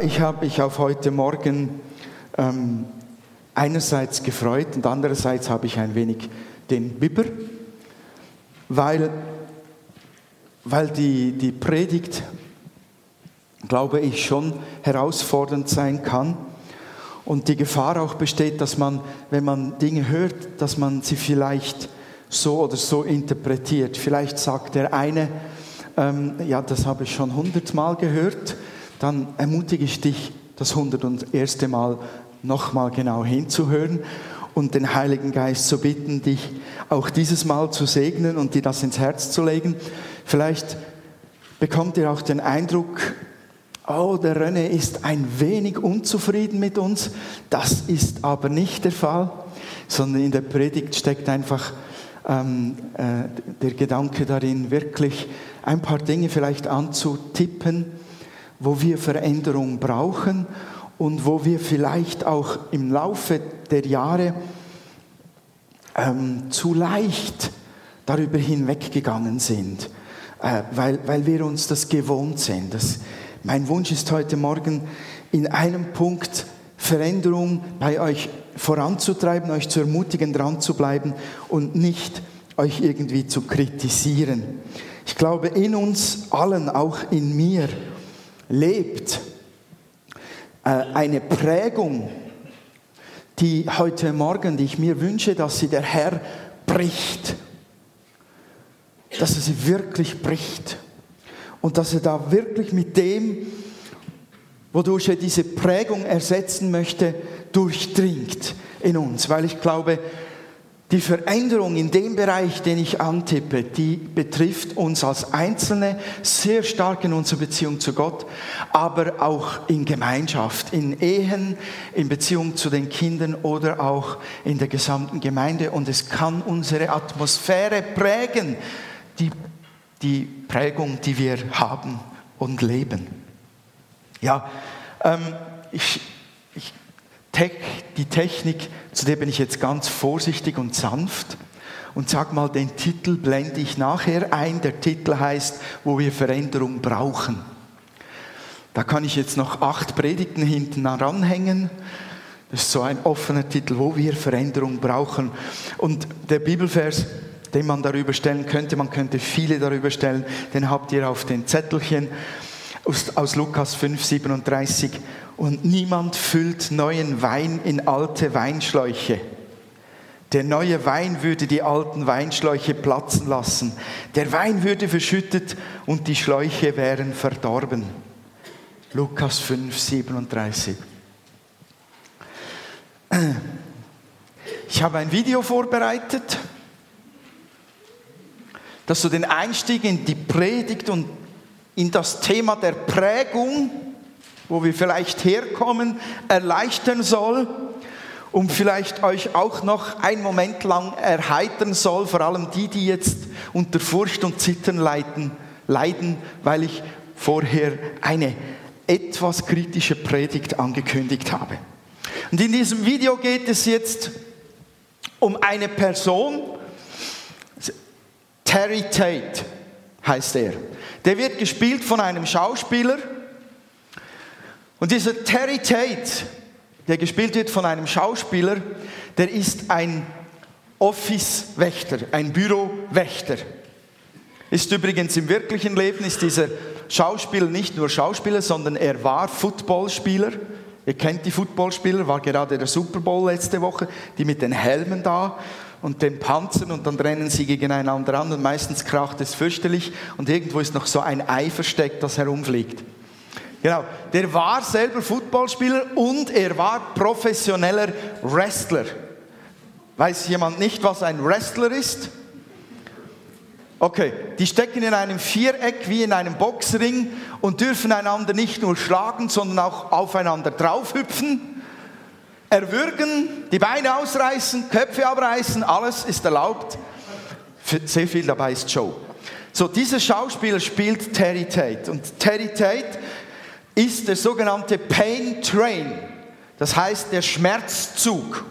Ich habe mich auf heute Morgen ähm, einerseits gefreut und andererseits habe ich ein wenig den Bibber, weil, weil die, die Predigt, glaube ich, schon herausfordernd sein kann und die Gefahr auch besteht, dass man, wenn man Dinge hört, dass man sie vielleicht so oder so interpretiert. Vielleicht sagt der eine, ähm, ja, das habe ich schon hundertmal gehört, dann ermutige ich dich, das hundert und erste Mal nochmal genau hinzuhören und den Heiligen Geist zu bitten, dich auch dieses Mal zu segnen und dir das ins Herz zu legen. Vielleicht bekommt ihr auch den Eindruck, oh, der René ist ein wenig unzufrieden mit uns. Das ist aber nicht der Fall, sondern in der Predigt steckt einfach ähm, äh, der Gedanke darin, wirklich ein paar Dinge vielleicht anzutippen, wo wir Veränderung brauchen und wo wir vielleicht auch im Laufe der Jahre ähm, zu leicht darüber hinweggegangen sind, äh, weil, weil wir uns das gewohnt sind. Das, mein Wunsch ist heute Morgen in einem Punkt Veränderung bei euch voranzutreiben, euch zu ermutigen, dran zu bleiben und nicht euch irgendwie zu kritisieren. Ich glaube, in uns allen, auch in mir, lebt äh, eine Prägung, die heute Morgen, die ich mir wünsche, dass sie der Herr bricht. Dass er sie wirklich bricht. Und dass er da wirklich mit dem, wodurch er diese Prägung ersetzen möchte, durchdringt in uns. Weil ich glaube, die Veränderung in dem Bereich, den ich antippe, die betrifft uns als Einzelne sehr stark in unserer Beziehung zu Gott, aber auch in Gemeinschaft, in Ehen, in Beziehung zu den Kindern oder auch in der gesamten Gemeinde. Und es kann unsere Atmosphäre prägen, die, die Prägung, die wir haben und leben. Ja, ähm, ich, die Technik, zu der bin ich jetzt ganz vorsichtig und sanft. Und sag mal, den Titel blende ich nachher ein. Der Titel heißt, wo wir Veränderung brauchen. Da kann ich jetzt noch acht Predigten hinten ranhängen. Das ist so ein offener Titel, wo wir Veränderung brauchen. Und der Bibelvers, den man darüber stellen könnte, man könnte viele darüber stellen, den habt ihr auf den Zettelchen aus, aus Lukas 5, 37 und niemand füllt neuen Wein in alte Weinschläuche. Der neue Wein würde die alten Weinschläuche platzen lassen. Der Wein würde verschüttet und die Schläuche wären verdorben. Lukas 5, 37. Ich habe ein Video vorbereitet, das so den Einstieg in die Predigt und in das Thema der Prägung wo wir vielleicht herkommen, erleichtern soll und vielleicht euch auch noch einen Moment lang erheitern soll, vor allem die, die jetzt unter Furcht und Zittern leiden, leiden weil ich vorher eine etwas kritische Predigt angekündigt habe. Und in diesem Video geht es jetzt um eine Person, Terry Tate heißt er. Der wird gespielt von einem Schauspieler, und dieser Terry Tate, der gespielt wird von einem Schauspieler, der ist ein Office-Wächter, ein Bürowächter. Ist übrigens im wirklichen Leben ist dieser Schauspieler nicht nur Schauspieler, sondern er war Footballspieler. Ihr kennt die Footballspieler, war gerade der Super Bowl letzte Woche, die mit den Helmen da und den Panzern und dann rennen sie gegeneinander an und meistens kracht es fürchterlich und irgendwo ist noch so ein Ei versteckt, das herumfliegt. Genau, der war selber Footballspieler und er war professioneller Wrestler. Weiß jemand nicht, was ein Wrestler ist? Okay, die stecken in einem Viereck wie in einem Boxring und dürfen einander nicht nur schlagen, sondern auch aufeinander draufhüpfen, erwürgen, die Beine ausreißen, Köpfe abreißen, alles ist erlaubt. Sehr viel dabei ist Show. So, dieser Schauspieler spielt Terry Tate und Terry Tate ist der sogenannte Pain Train. Das heißt der Schmerzzug.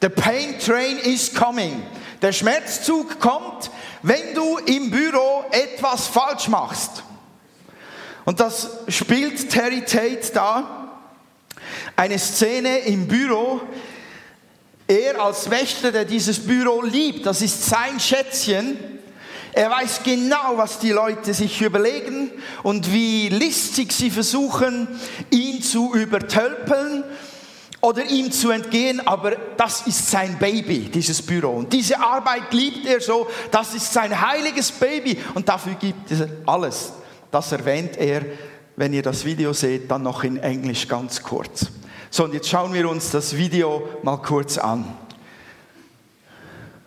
The Pain Train is coming. Der Schmerzzug kommt, wenn du im Büro etwas falsch machst. Und das spielt Terry Tate da. Eine Szene im Büro. Er als Wächter, der dieses Büro liebt, das ist sein Schätzchen. Er weiß genau, was die Leute sich überlegen und wie listig sie versuchen, ihn zu übertölpeln oder ihm zu entgehen, aber das ist sein Baby, dieses Büro. Und diese Arbeit liebt er so, das ist sein heiliges Baby und dafür gibt er alles. Das erwähnt er, wenn ihr das Video seht, dann noch in Englisch ganz kurz. So, und jetzt schauen wir uns das Video mal kurz an.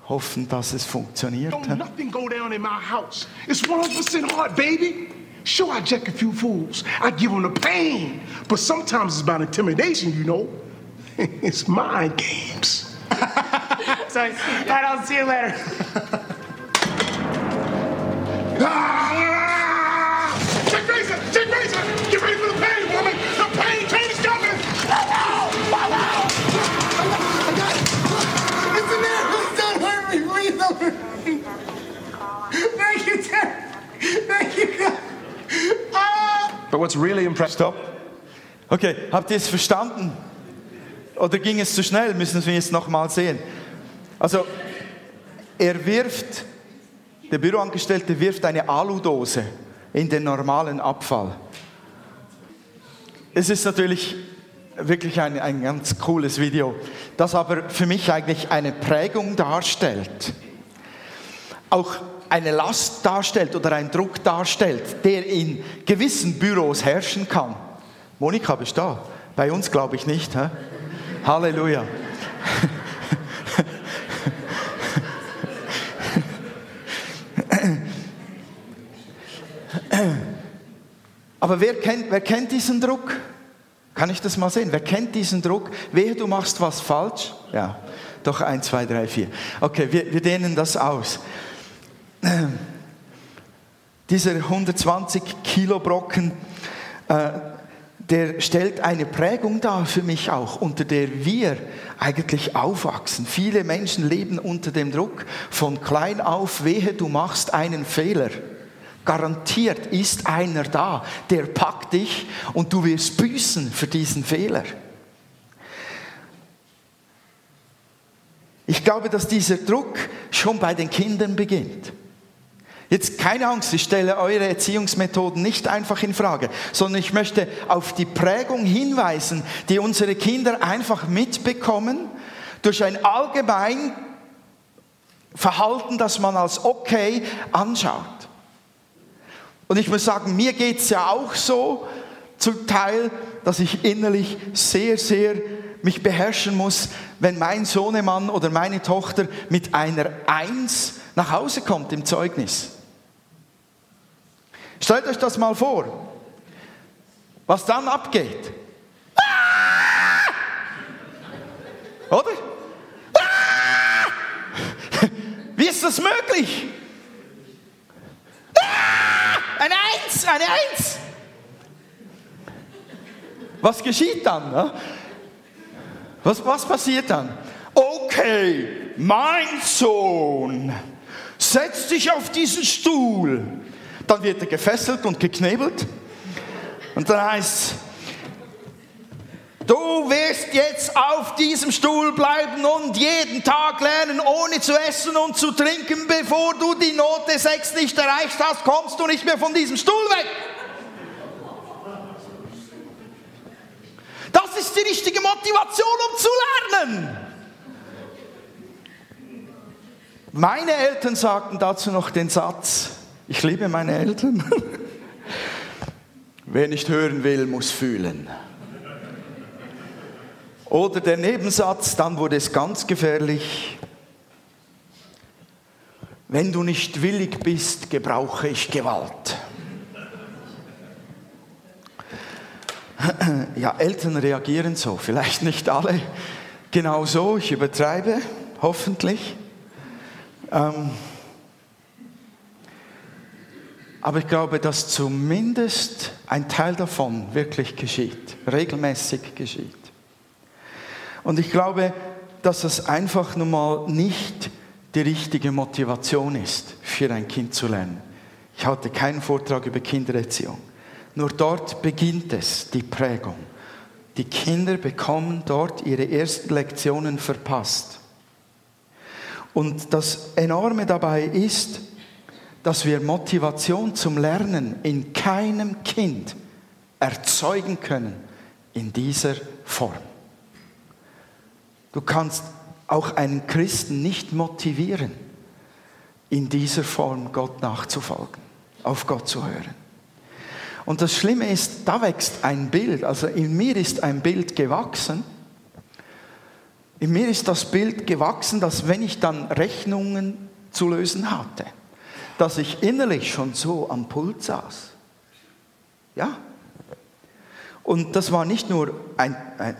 Hoffen, dass es funktioniert. Don't nothing go down in my house. It's 100% hard, baby. Sure, I jack a few fools. I give them the pain. But sometimes it's about intimidation, you know. it's mind games. So, all right, I'll see you later. Ah! Thank you, Ted. Thank you, God. Ah! But what's really impressive, Stopp. Okay, habt ihr es verstanden? Oder ging es zu schnell? Müssen wir jetzt nochmal sehen. Also, er wirft, der Büroangestellte wirft eine Aludose in den normalen Abfall. Es ist natürlich wirklich ein, ein ganz cooles Video, das aber für mich eigentlich eine Prägung darstellt. Auch eine Last darstellt oder einen Druck darstellt, der in gewissen Büros herrschen kann. Monika, bist du da? Bei uns glaube ich nicht. Hä? Halleluja. Aber wer kennt, wer kennt diesen Druck? Kann ich das mal sehen? Wer kennt diesen Druck? Wehe, du machst was falsch? Ja, doch eins, zwei, drei, vier. Okay, wir, wir dehnen das aus. Dieser 120 Kilo Brocken, äh, der stellt eine Prägung dar für mich auch, unter der wir eigentlich aufwachsen. Viele Menschen leben unter dem Druck von klein auf, wehe, du machst einen Fehler. Garantiert ist einer da, der packt dich und du wirst büßen für diesen Fehler. Ich glaube, dass dieser Druck schon bei den Kindern beginnt. Jetzt keine Angst, ich stelle eure Erziehungsmethoden nicht einfach in Frage, sondern ich möchte auf die Prägung hinweisen, die unsere Kinder einfach mitbekommen durch ein allgemein Verhalten, das man als okay anschaut. Und ich muss sagen, mir geht es ja auch so zum Teil, dass ich innerlich sehr, sehr mich beherrschen muss, wenn mein Sohnemann oder meine Tochter mit einer Eins nach Hause kommt im Zeugnis. Stellt euch das mal vor, was dann abgeht. Ah! Oder? Ah! Wie ist das möglich? Ah! Eine Eins, eine Eins. Was geschieht dann? ne? Was, was passiert dann? Okay, mein Sohn, setz dich auf diesen Stuhl. Dann wird er gefesselt und geknebelt. Und dann heißt du wirst jetzt auf diesem Stuhl bleiben und jeden Tag lernen, ohne zu essen und zu trinken, bevor du die Note 6 nicht erreicht hast, kommst du nicht mehr von diesem Stuhl weg. Das ist die richtige Motivation, um zu lernen. Meine Eltern sagten dazu noch den Satz, ich liebe meine Eltern, wer nicht hören will, muss fühlen. Oder der Nebensatz, dann wurde es ganz gefährlich, wenn du nicht willig bist, gebrauche ich Gewalt. Ja, Eltern reagieren so, vielleicht nicht alle genau so, ich übertreibe, hoffentlich. Ähm, aber ich glaube, dass zumindest ein Teil davon wirklich geschieht, regelmäßig geschieht. Und ich glaube, dass es einfach nun mal nicht die richtige Motivation ist, für ein Kind zu lernen. Ich halte keinen Vortrag über Kindererziehung. Nur dort beginnt es, die Prägung. Die Kinder bekommen dort ihre ersten Lektionen verpasst. Und das Enorme dabei ist, dass wir Motivation zum Lernen in keinem Kind erzeugen können in dieser Form. Du kannst auch einen Christen nicht motivieren, in dieser Form Gott nachzufolgen, auf Gott zu hören. Und das Schlimme ist, da wächst ein Bild, also in mir ist ein Bild gewachsen. In mir ist das Bild gewachsen, dass wenn ich dann Rechnungen zu lösen hatte, dass ich innerlich schon so am Pult saß. Ja. Und das war nicht nur ein, ein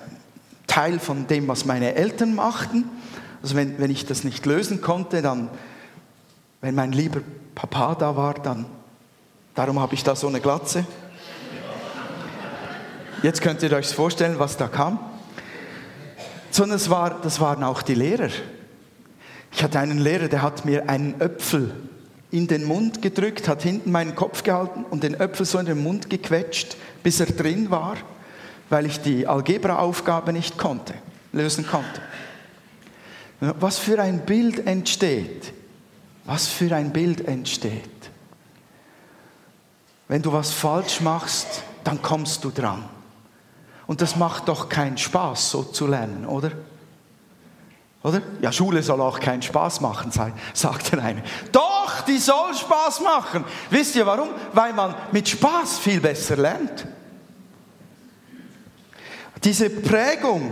Teil von dem, was meine Eltern machten. Also wenn, wenn ich das nicht lösen konnte, dann, wenn mein lieber Papa da war, dann, darum habe ich da so eine Glatze. Jetzt könnt ihr euch vorstellen, was da kam. Sondern es war, das waren auch die Lehrer. Ich hatte einen Lehrer, der hat mir einen Öpfel in den Mund gedrückt, hat hinten meinen Kopf gehalten und den Öpfel so in den Mund gequetscht, bis er drin war, weil ich die Algebra-Aufgabe nicht konnte, lösen konnte. Was für ein Bild entsteht. Was für ein Bild entsteht. Wenn du was falsch machst, dann kommst du dran. Und das macht doch keinen Spaß, so zu lernen, oder? Oder? Ja, Schule soll auch keinen Spaß machen, sagt der eine. Doch, die soll Spaß machen. Wisst ihr warum? Weil man mit Spaß viel besser lernt. Diese Prägung,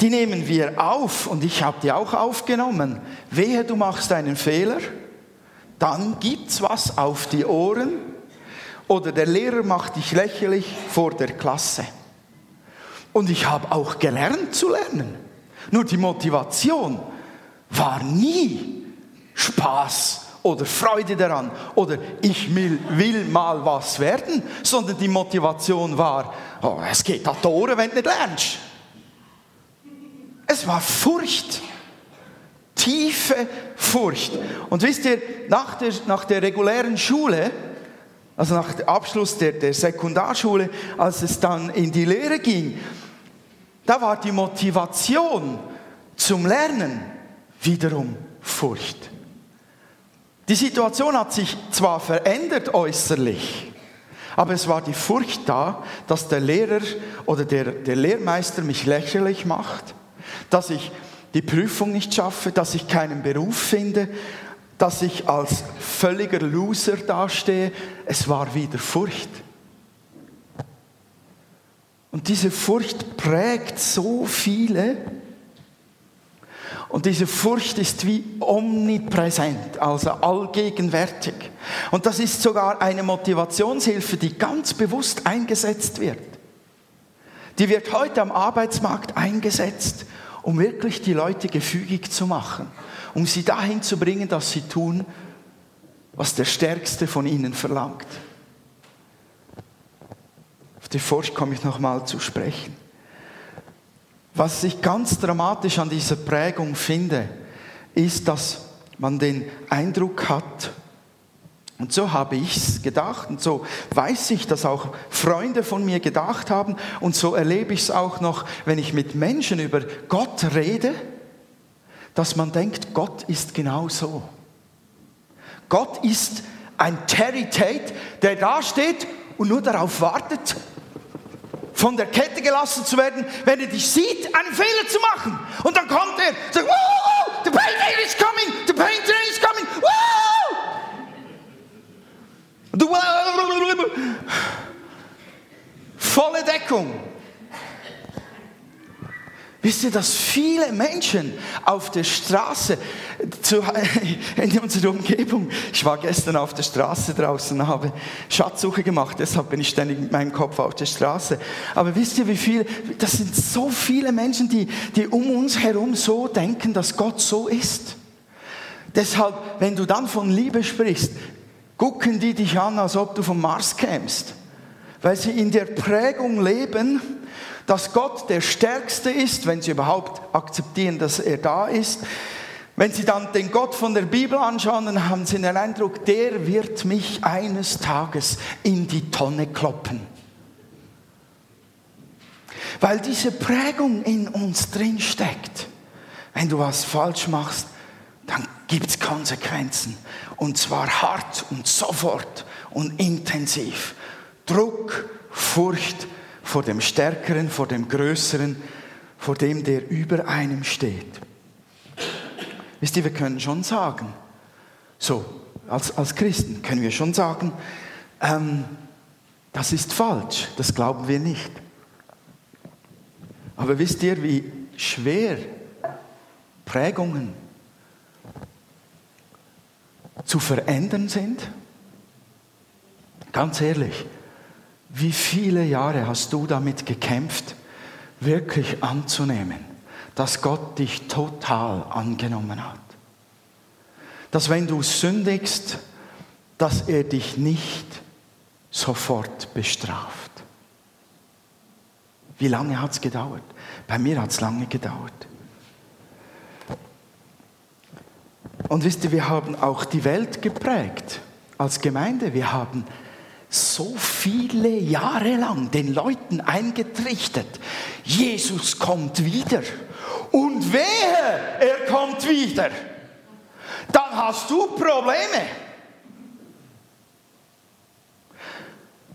die nehmen wir auf und ich habe die auch aufgenommen. Wehe, du machst einen Fehler, dann gibt's was auf die Ohren oder der Lehrer macht dich lächerlich vor der Klasse. Und ich habe auch gelernt zu lernen. Nur die Motivation war nie Spaß oder Freude daran oder ich will, will mal was werden, sondern die Motivation war, oh, es geht die Ohren, wenn du nicht lernst. Es war Furcht, tiefe Furcht. Und wisst ihr, nach der, nach der regulären Schule, also nach dem Abschluss der, der Sekundarschule, als es dann in die Lehre ging, da war die Motivation zum Lernen wiederum Furcht. Die Situation hat sich zwar verändert äußerlich, aber es war die Furcht da, dass der Lehrer oder der, der Lehrmeister mich lächerlich macht, dass ich die Prüfung nicht schaffe, dass ich keinen Beruf finde, dass ich als völliger Loser dastehe. Es war wieder Furcht. Und diese Furcht prägt so viele. Und diese Furcht ist wie omnipräsent, also allgegenwärtig. Und das ist sogar eine Motivationshilfe, die ganz bewusst eingesetzt wird. Die wird heute am Arbeitsmarkt eingesetzt, um wirklich die Leute gefügig zu machen, um sie dahin zu bringen, dass sie tun, was der Stärkste von ihnen verlangt die Furcht komme ich nochmal zu sprechen. Was ich ganz dramatisch an dieser Prägung finde, ist, dass man den Eindruck hat, und so habe ich es gedacht und so weiß ich, dass auch Freunde von mir gedacht haben und so erlebe ich es auch noch, wenn ich mit Menschen über Gott rede, dass man denkt, Gott ist genau so. Gott ist ein Terry Tate, der da steht und nur darauf wartet, von der Kette gelassen zu werden, wenn er dich sieht, einen Fehler zu machen. Und dann kommt er, sagt, oh, the painter is coming, the painter is coming! Du, volle Deckung. Wisst ihr, dass viele Menschen auf der Straße, zu, in unserer Umgebung, ich war gestern auf der Straße draußen habe Schatzsuche gemacht, deshalb bin ich ständig mit meinem Kopf auf der Straße. Aber wisst ihr, wie viel, das sind so viele Menschen, die, die um uns herum so denken, dass Gott so ist. Deshalb, wenn du dann von Liebe sprichst, gucken die dich an, als ob du vom Mars kämst. Weil sie in der Prägung leben, dass Gott der Stärkste ist, wenn sie überhaupt akzeptieren, dass er da ist. Wenn Sie dann den Gott von der Bibel anschauen, dann haben Sie den Eindruck, der wird mich eines Tages in die Tonne kloppen. Weil diese Prägung in uns drin steckt. Wenn du was falsch machst, dann gibt es Konsequenzen. Und zwar hart und sofort und intensiv. Druck, Furcht vor dem Stärkeren, vor dem Größeren, vor dem, der über einem steht. Wisst ihr, wir können schon sagen, so, als, als Christen können wir schon sagen, ähm, das ist falsch, das glauben wir nicht. Aber wisst ihr, wie schwer Prägungen zu verändern sind? Ganz ehrlich, wie viele Jahre hast du damit gekämpft, wirklich anzunehmen, dass Gott dich total angenommen hat? Dass wenn du sündigst, dass er dich nicht sofort bestraft. Wie lange hat es gedauert? Bei mir hat es lange gedauert. Und wisst ihr, wir haben auch die Welt geprägt als Gemeinde. Wir haben so viele Jahre lang den Leuten eingetrichtert, Jesus kommt wieder. Und wehe, er kommt wieder. Dann hast du Probleme.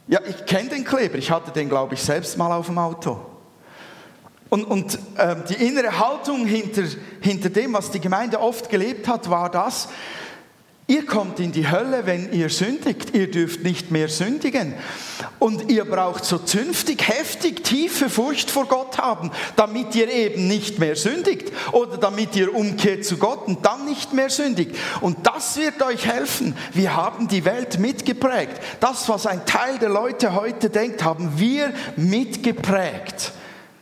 Ja, ich kenne den Kleber. Ich hatte den, glaube ich, selbst mal auf dem Auto. Und, und äh, die innere Haltung hinter, hinter dem, was die Gemeinde oft gelebt hat, war das, Ihr kommt in die Hölle, wenn ihr sündigt. Ihr dürft nicht mehr sündigen. Und ihr braucht so zünftig, heftig, tiefe Furcht vor Gott haben, damit ihr eben nicht mehr sündigt. Oder damit ihr umkehrt zu Gott und dann nicht mehr sündigt. Und das wird euch helfen. Wir haben die Welt mitgeprägt. Das, was ein Teil der Leute heute denkt, haben wir mitgeprägt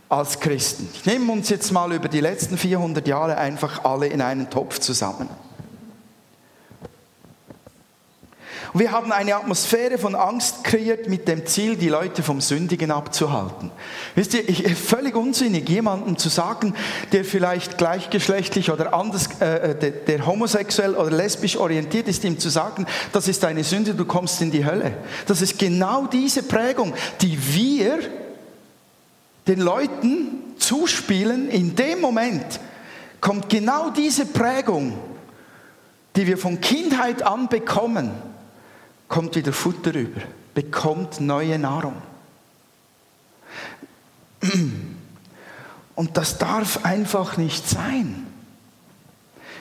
als Christen. Ich nehme uns jetzt mal über die letzten 400 Jahre einfach alle in einen Topf zusammen. Und wir haben eine Atmosphäre von Angst kreiert mit dem Ziel, die Leute vom Sündigen abzuhalten. Wisst ihr, ich, völlig unsinnig, jemandem zu sagen, der vielleicht gleichgeschlechtlich oder anders, äh, äh, der, der homosexuell oder lesbisch orientiert ist, ihm zu sagen, das ist eine Sünde, du kommst in die Hölle. Das ist genau diese Prägung, die wir den Leuten zuspielen. In dem Moment kommt genau diese Prägung, die wir von Kindheit an bekommen kommt wieder Futter rüber, bekommt neue Nahrung. Und das darf einfach nicht sein.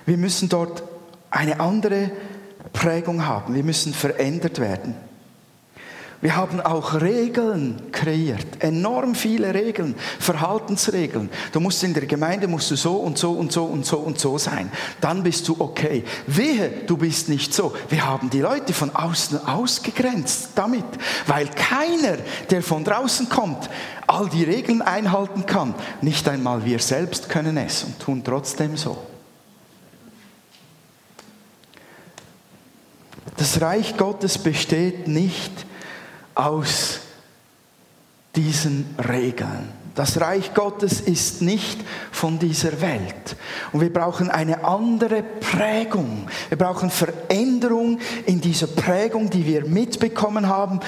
Wir müssen dort eine andere Prägung haben. Wir müssen verändert werden. Wir haben auch Regeln kreiert, enorm viele Regeln, Verhaltensregeln. Du musst in der Gemeinde musst du so und so und so und so und so sein. Dann bist du okay. Wehe, du bist nicht so. Wir haben die Leute von außen ausgegrenzt damit, weil keiner, der von draußen kommt, all die Regeln einhalten kann. Nicht einmal wir selbst können es und tun trotzdem so. Das Reich Gottes besteht nicht aus diesen Regeln. Das Reich Gottes ist nicht von dieser Welt. Und wir brauchen eine andere Prägung. Wir brauchen Veränderung in dieser Prägung, die wir mitbekommen haben.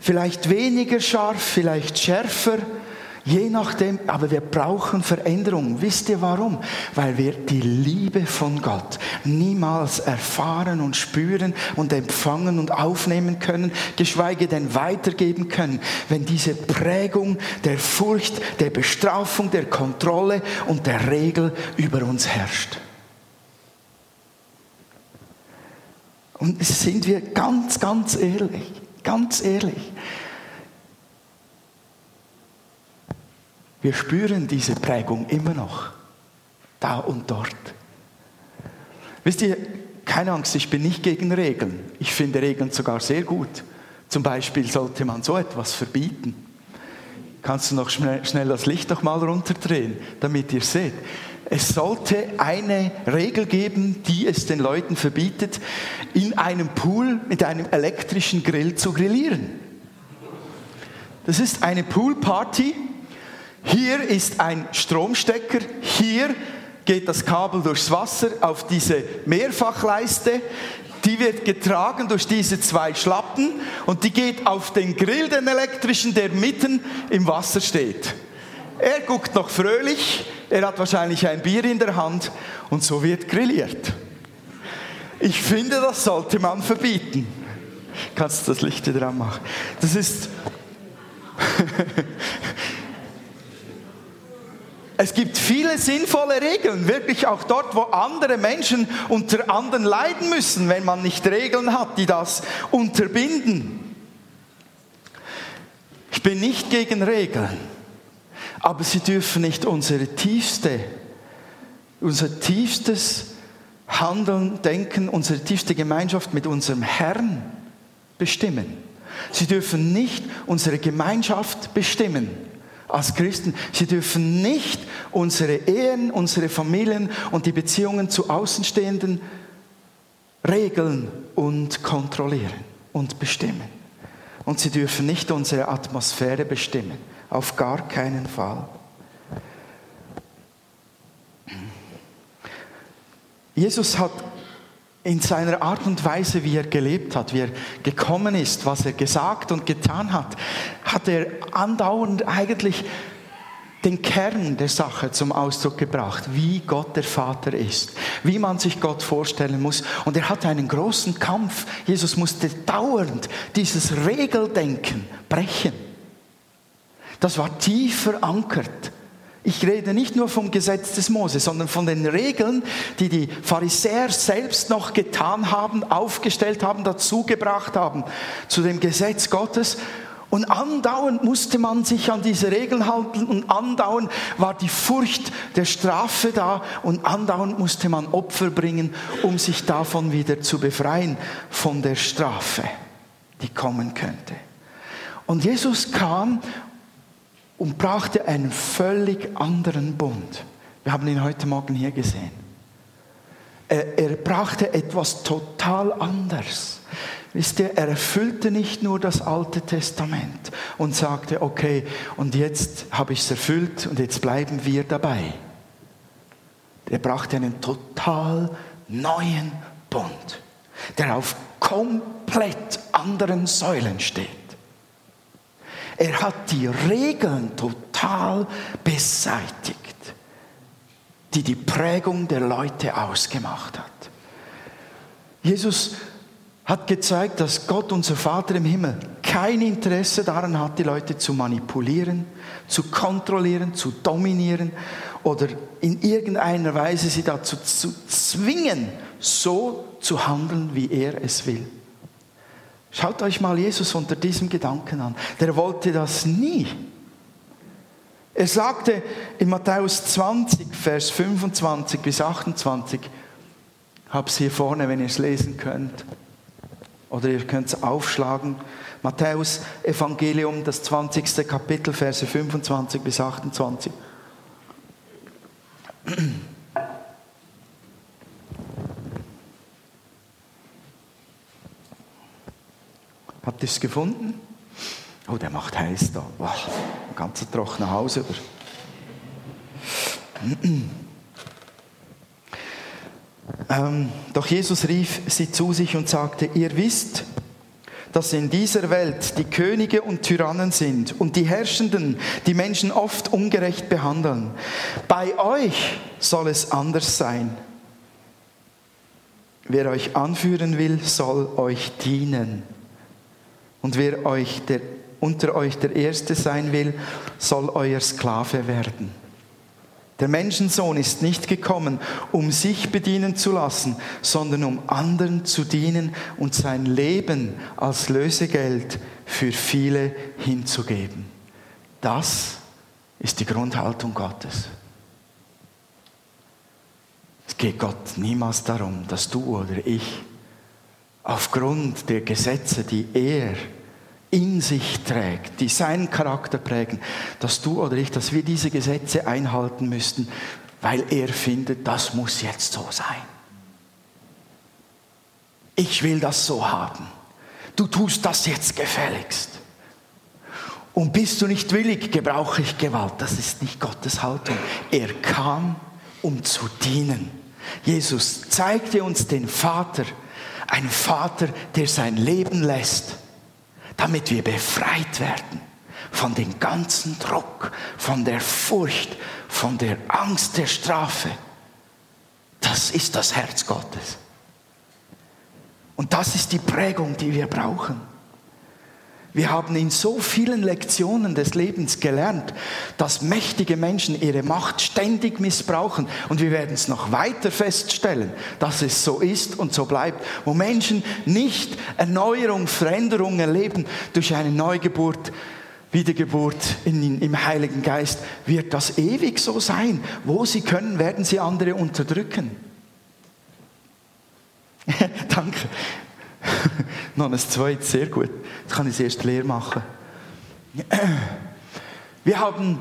Vielleicht weniger scharf, vielleicht schärfer Je nachdem, aber wir brauchen Veränderung. Wisst ihr warum? Weil wir die Liebe von Gott niemals erfahren und spüren und empfangen und aufnehmen können, geschweige denn weitergeben können, wenn diese Prägung der Furcht, der Bestrafung, der Kontrolle und der Regel über uns herrscht. Und sind wir ganz, ganz ehrlich, ganz ehrlich. Wir spüren diese Prägung immer noch, da und dort. Wisst ihr, keine Angst, ich bin nicht gegen Regeln. Ich finde Regeln sogar sehr gut. Zum Beispiel sollte man so etwas verbieten. Kannst du noch schnell, das Licht noch mal runterdrehen, damit ihr seht? Es sollte eine Regel geben, die es den Leuten verbietet, in einem Pool mit einem elektrischen Grill zu grillieren. Das ist eine Poolparty hier ist ein Stromstecker, hier geht das Kabel durchs Wasser auf diese Mehrfachleiste. Die wird getragen durch diese zwei Schlappen und die geht auf den Grill, den elektrischen, der mitten im Wasser steht. Er guckt noch fröhlich, er hat wahrscheinlich ein Bier in der Hand und so wird grilliert. Ich finde, das sollte man verbieten. Kannst du das Licht wieder anmachen? Das ist. Es gibt viele sinnvolle Regeln, wirklich auch dort, wo andere Menschen unter anderen leiden müssen, wenn man nicht Regeln hat, die das unterbinden. Ich bin nicht gegen Regeln, aber sie dürfen nicht unsere tiefste, unser tiefstes Handeln, Denken, unsere tiefste Gemeinschaft mit unserem Herrn bestimmen. Sie dürfen nicht unsere Gemeinschaft bestimmen als Christen. Sie dürfen nicht unsere Ehen, unsere Familien und die Beziehungen zu Außenstehenden regeln und kontrollieren und bestimmen. Und sie dürfen nicht unsere Atmosphäre bestimmen. Auf gar keinen Fall. Jesus hat in seiner Art und Weise, wie er gelebt hat, wie er gekommen ist, was er gesagt und getan hat, hat er andauernd eigentlich den Kern der Sache zum Ausdruck gebracht, wie Gott der Vater ist, wie man sich Gott vorstellen muss. Und er hatte einen großen Kampf. Jesus musste dauernd dieses Regeldenken brechen. Das war tief verankert. Ich rede nicht nur vom Gesetz des Mose, sondern von den Regeln, die die Pharisäer selbst noch getan haben, aufgestellt haben, dazugebracht haben zu dem Gesetz Gottes. Und andauernd musste man sich an diese Regeln halten und andauernd war die Furcht der Strafe da und andauernd musste man Opfer bringen, um sich davon wieder zu befreien, von der Strafe, die kommen könnte. Und Jesus kam und brachte einen völlig anderen Bund. Wir haben ihn heute Morgen hier gesehen. Er, er brachte etwas total anderes. Wisst ihr, er erfüllte nicht nur das Alte Testament und sagte, okay, und jetzt habe ich es erfüllt und jetzt bleiben wir dabei. Er brachte einen total neuen Bund, der auf komplett anderen Säulen steht. Er hat die Regeln total beseitigt, die die Prägung der Leute ausgemacht hat. Jesus hat gezeigt, dass Gott, unser Vater im Himmel, kein Interesse daran hat, die Leute zu manipulieren, zu kontrollieren, zu dominieren oder in irgendeiner Weise sie dazu zu zwingen, so zu handeln, wie er es will. Schaut euch mal Jesus unter diesem Gedanken an. Der wollte das nie. Er sagte in Matthäus 20, Vers 25 bis 28, habe es hier vorne, wenn ihr es lesen könnt. Oder ihr könnt es aufschlagen. Matthäus Evangelium, das 20. Kapitel, Verse 25 bis 28. Habt ihr es gefunden? Oh, der macht heiß da. Wow, ein ganzer trockener Haus über. ähm, doch Jesus rief sie zu sich und sagte, ihr wisst, dass in dieser Welt die Könige und Tyrannen sind und die Herrschenden die Menschen oft ungerecht behandeln. Bei euch soll es anders sein. Wer euch anführen will, soll euch dienen. Und wer euch der, unter euch der Erste sein will, soll euer Sklave werden. Der Menschensohn ist nicht gekommen, um sich bedienen zu lassen, sondern um anderen zu dienen und sein Leben als Lösegeld für viele hinzugeben. Das ist die Grundhaltung Gottes. Es geht Gott niemals darum, dass du oder ich aufgrund der Gesetze, die er in sich trägt, die seinen Charakter prägen, dass du oder ich, dass wir diese Gesetze einhalten müssten, weil er findet, das muss jetzt so sein. Ich will das so haben. Du tust das jetzt gefälligst. Und bist du nicht willig, gebrauche ich Gewalt. Das ist nicht Gottes Haltung. Er kam um zu dienen. Jesus zeigte uns den Vater, ein Vater, der sein Leben lässt, damit wir befreit werden von dem ganzen Druck, von der Furcht, von der Angst der Strafe. Das ist das Herz Gottes. Und das ist die Prägung, die wir brauchen. Wir haben in so vielen Lektionen des Lebens gelernt, dass mächtige Menschen ihre Macht ständig missbrauchen. Und wir werden es noch weiter feststellen, dass es so ist und so bleibt, wo Menschen nicht Erneuerung, Veränderung erleben durch eine Neugeburt, Wiedergeburt in, im Heiligen Geist, wird das ewig so sein. Wo sie können, werden sie andere unterdrücken. Danke. Noch ein zweites, sehr gut. Jetzt kann ich es erst leer machen. Wir haben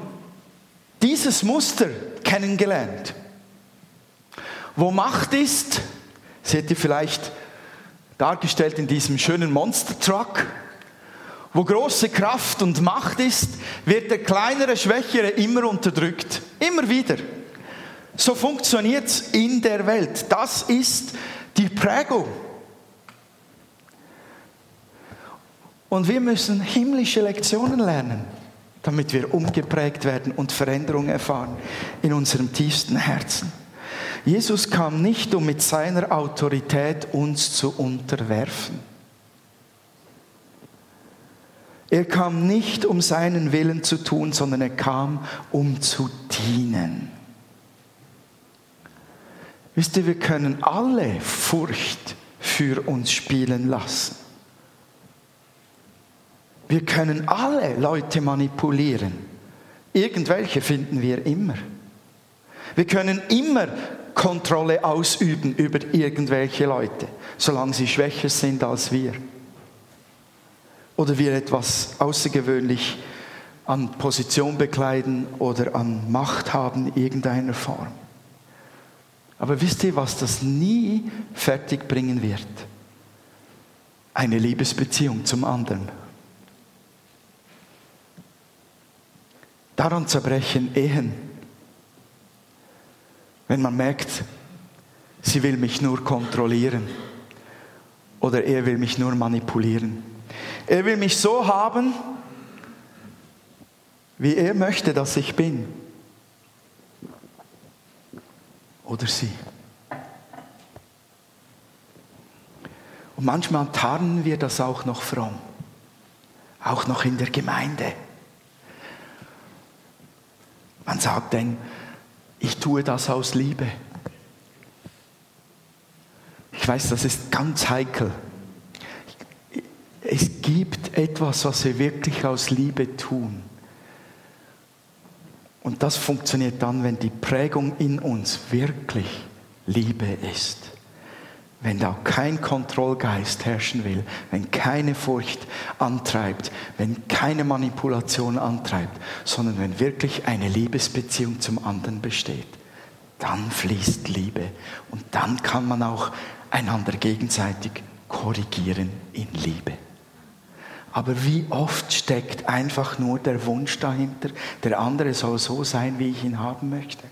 dieses Muster kennengelernt. Wo Macht ist, seht ihr vielleicht dargestellt in diesem schönen Monster Truck. Wo große Kraft und Macht ist, wird der kleinere, schwächere immer unterdrückt. Immer wieder. So funktioniert es in der Welt. Das ist die Prägung. Und wir müssen himmlische Lektionen lernen, damit wir umgeprägt werden und Veränderung erfahren in unserem tiefsten Herzen. Jesus kam nicht, um mit seiner Autorität uns zu unterwerfen. Er kam nicht, um seinen Willen zu tun, sondern er kam, um zu dienen. Wisst ihr, wir können alle Furcht für uns spielen lassen. Wir können alle Leute manipulieren. Irgendwelche finden wir immer. Wir können immer Kontrolle ausüben über irgendwelche Leute, solange sie schwächer sind als wir. Oder wir etwas außergewöhnlich an Position bekleiden oder an Macht haben in irgendeiner Form. Aber wisst ihr, was das nie fertig bringen wird? Eine Liebesbeziehung zum anderen. Daran zerbrechen Ehen. Wenn man merkt, sie will mich nur kontrollieren oder er will mich nur manipulieren. Er will mich so haben, wie er möchte, dass ich bin. Oder sie. Und manchmal tarnen wir das auch noch fromm, auch noch in der Gemeinde. Man sagt dann, ich tue das aus Liebe. Ich weiß, das ist ganz heikel. Es gibt etwas, was wir wirklich aus Liebe tun. Und das funktioniert dann, wenn die Prägung in uns wirklich Liebe ist wenn da kein Kontrollgeist herrschen will, wenn keine Furcht antreibt, wenn keine Manipulation antreibt, sondern wenn wirklich eine Liebesbeziehung zum anderen besteht, dann fließt Liebe und dann kann man auch einander gegenseitig korrigieren in Liebe. Aber wie oft steckt einfach nur der Wunsch dahinter, der andere soll so sein, wie ich ihn haben möchte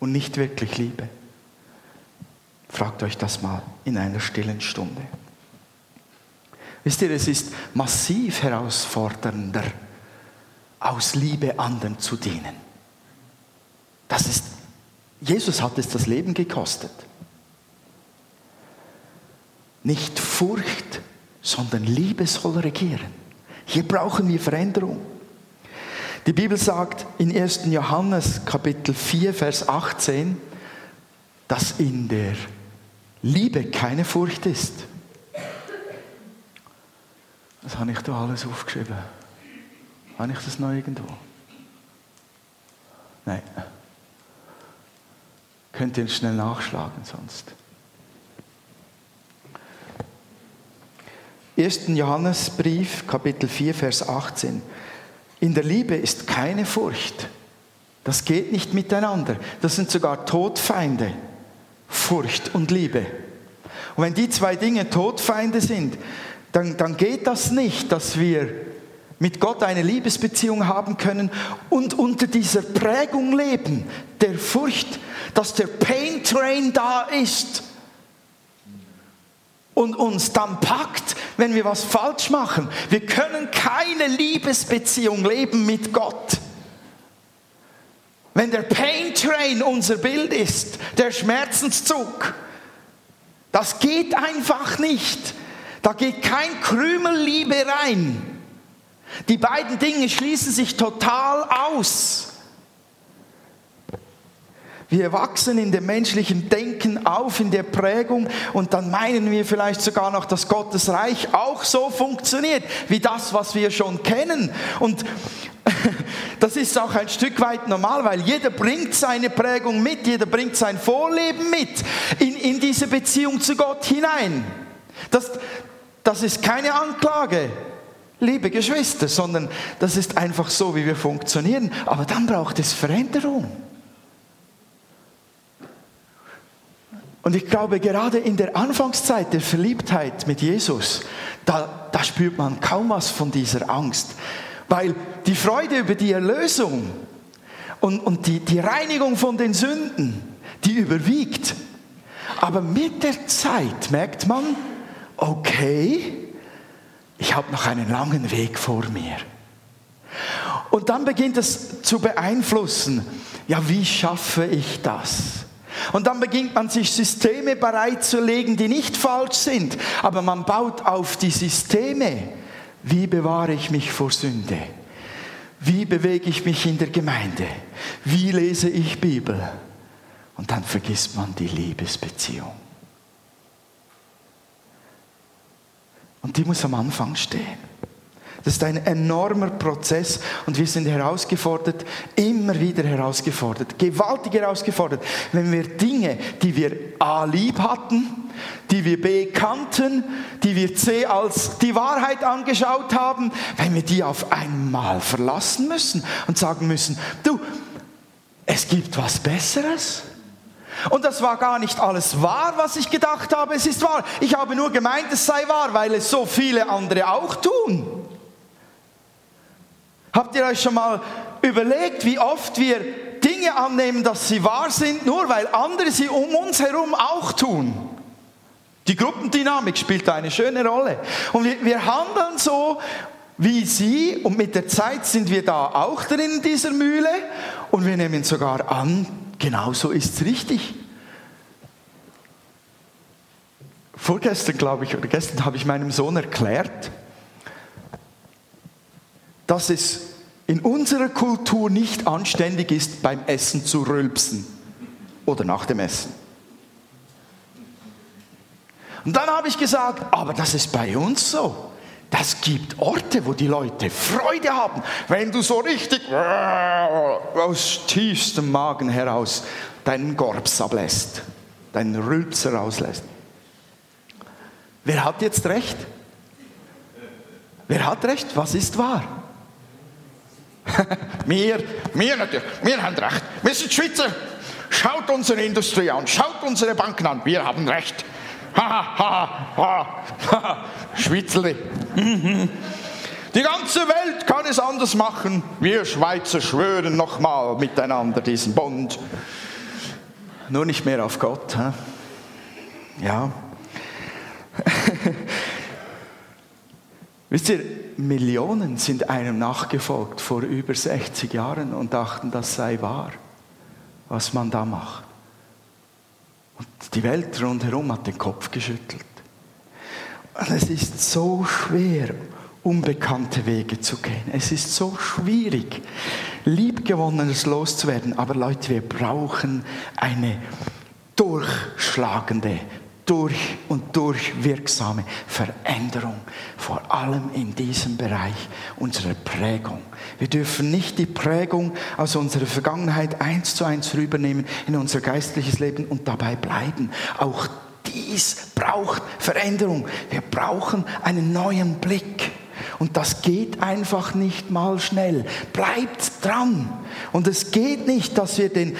und nicht wirklich Liebe. Fragt euch das mal in einer stillen Stunde. Wisst ihr, es ist massiv herausfordernder, aus Liebe anderen zu dienen. Das ist, Jesus hat es das Leben gekostet. Nicht Furcht, sondern Liebe soll regieren. Hier brauchen wir Veränderung. Die Bibel sagt in 1. Johannes Kapitel 4, Vers 18, dass in der Liebe keine Furcht ist. Was habe ich da alles aufgeschrieben? Habe ich das noch irgendwo? Nein. Könnt ihr schnell nachschlagen sonst? 1. Johannesbrief, Kapitel 4, Vers 18. In der Liebe ist keine Furcht. Das geht nicht miteinander. Das sind sogar Todfeinde. Furcht und Liebe. Und wenn die zwei Dinge Todfeinde sind, dann, dann geht das nicht, dass wir mit Gott eine Liebesbeziehung haben können und unter dieser Prägung leben, der Furcht, dass der Pain Train da ist und uns dann packt, wenn wir was falsch machen. Wir können keine Liebesbeziehung leben mit Gott. Wenn der Pain Train unser Bild ist, der Schmerzenszug, das geht einfach nicht. Da geht kein Krümel Liebe rein. Die beiden Dinge schließen sich total aus. Wir wachsen in dem menschlichen Denken auf, in der Prägung und dann meinen wir vielleicht sogar noch, dass Gottes Reich auch so funktioniert wie das, was wir schon kennen. Und das ist auch ein Stück weit normal, weil jeder bringt seine Prägung mit, jeder bringt sein Vorleben mit in, in diese Beziehung zu Gott hinein. Das, das ist keine Anklage, liebe Geschwister, sondern das ist einfach so, wie wir funktionieren. Aber dann braucht es Veränderung. Und ich glaube, gerade in der Anfangszeit der Verliebtheit mit Jesus, da, da spürt man kaum was von dieser Angst. Weil die Freude über die Erlösung und, und die, die Reinigung von den Sünden, die überwiegt. Aber mit der Zeit merkt man, okay, ich habe noch einen langen Weg vor mir. Und dann beginnt es zu beeinflussen, ja, wie schaffe ich das? Und dann beginnt man sich Systeme bereitzulegen, die nicht falsch sind, aber man baut auf die Systeme. Wie bewahre ich mich vor Sünde? Wie bewege ich mich in der Gemeinde? Wie lese ich Bibel? Und dann vergisst man die Liebesbeziehung. Und die muss am Anfang stehen. Das ist ein enormer Prozess und wir sind herausgefordert, immer wieder herausgefordert, gewaltig herausgefordert, wenn wir Dinge, die wir A lieb hatten, die wir B kannten, die wir C als die Wahrheit angeschaut haben, wenn wir die auf einmal verlassen müssen und sagen müssen, du, es gibt was Besseres. Und das war gar nicht alles wahr, was ich gedacht habe, es ist wahr. Ich habe nur gemeint, es sei wahr, weil es so viele andere auch tun. Habt ihr euch schon mal überlegt, wie oft wir Dinge annehmen, dass sie wahr sind, nur weil andere sie um uns herum auch tun? Die Gruppendynamik spielt eine schöne Rolle. Und wir, wir handeln so wie sie und mit der Zeit sind wir da auch drin in dieser Mühle und wir nehmen sogar an, genau so ist es richtig. Vorgestern, glaube ich, oder gestern habe ich meinem Sohn erklärt, dass es in unserer Kultur nicht anständig ist, beim Essen zu rülpsen oder nach dem Essen. Und dann habe ich gesagt, aber das ist bei uns so. Das gibt Orte, wo die Leute Freude haben, wenn du so richtig aus tiefstem Magen heraus deinen Gorbs ablässt, deinen Rülpser rauslässt. Wer hat jetzt recht? Wer hat recht? Was ist wahr? wir, wir natürlich, wir haben recht. Wir sind Schweizer. Schaut unsere Industrie an, schaut unsere Banken an, wir haben recht. Ha, ha, ha, ha. Schweizerli. Mhm. Die ganze Welt kann es anders machen. Wir Schweizer schwören nochmal miteinander diesen Bund. Nur nicht mehr auf Gott. He? Ja. Wisst ihr, Millionen sind einem nachgefolgt vor über 60 Jahren und dachten, das sei wahr, was man da macht. Und die Welt rundherum hat den Kopf geschüttelt. Und es ist so schwer, unbekannte Wege zu gehen. Es ist so schwierig, Liebgewonnenes loszuwerden. Aber Leute, wir brauchen eine durchschlagende durch und durch wirksame Veränderung, vor allem in diesem Bereich unserer Prägung. Wir dürfen nicht die Prägung aus unserer Vergangenheit eins zu eins rübernehmen in unser geistliches Leben und dabei bleiben. Auch dies braucht Veränderung. Wir brauchen einen neuen Blick. Und das geht einfach nicht mal schnell. Bleibt dran. Und es geht nicht, dass wir den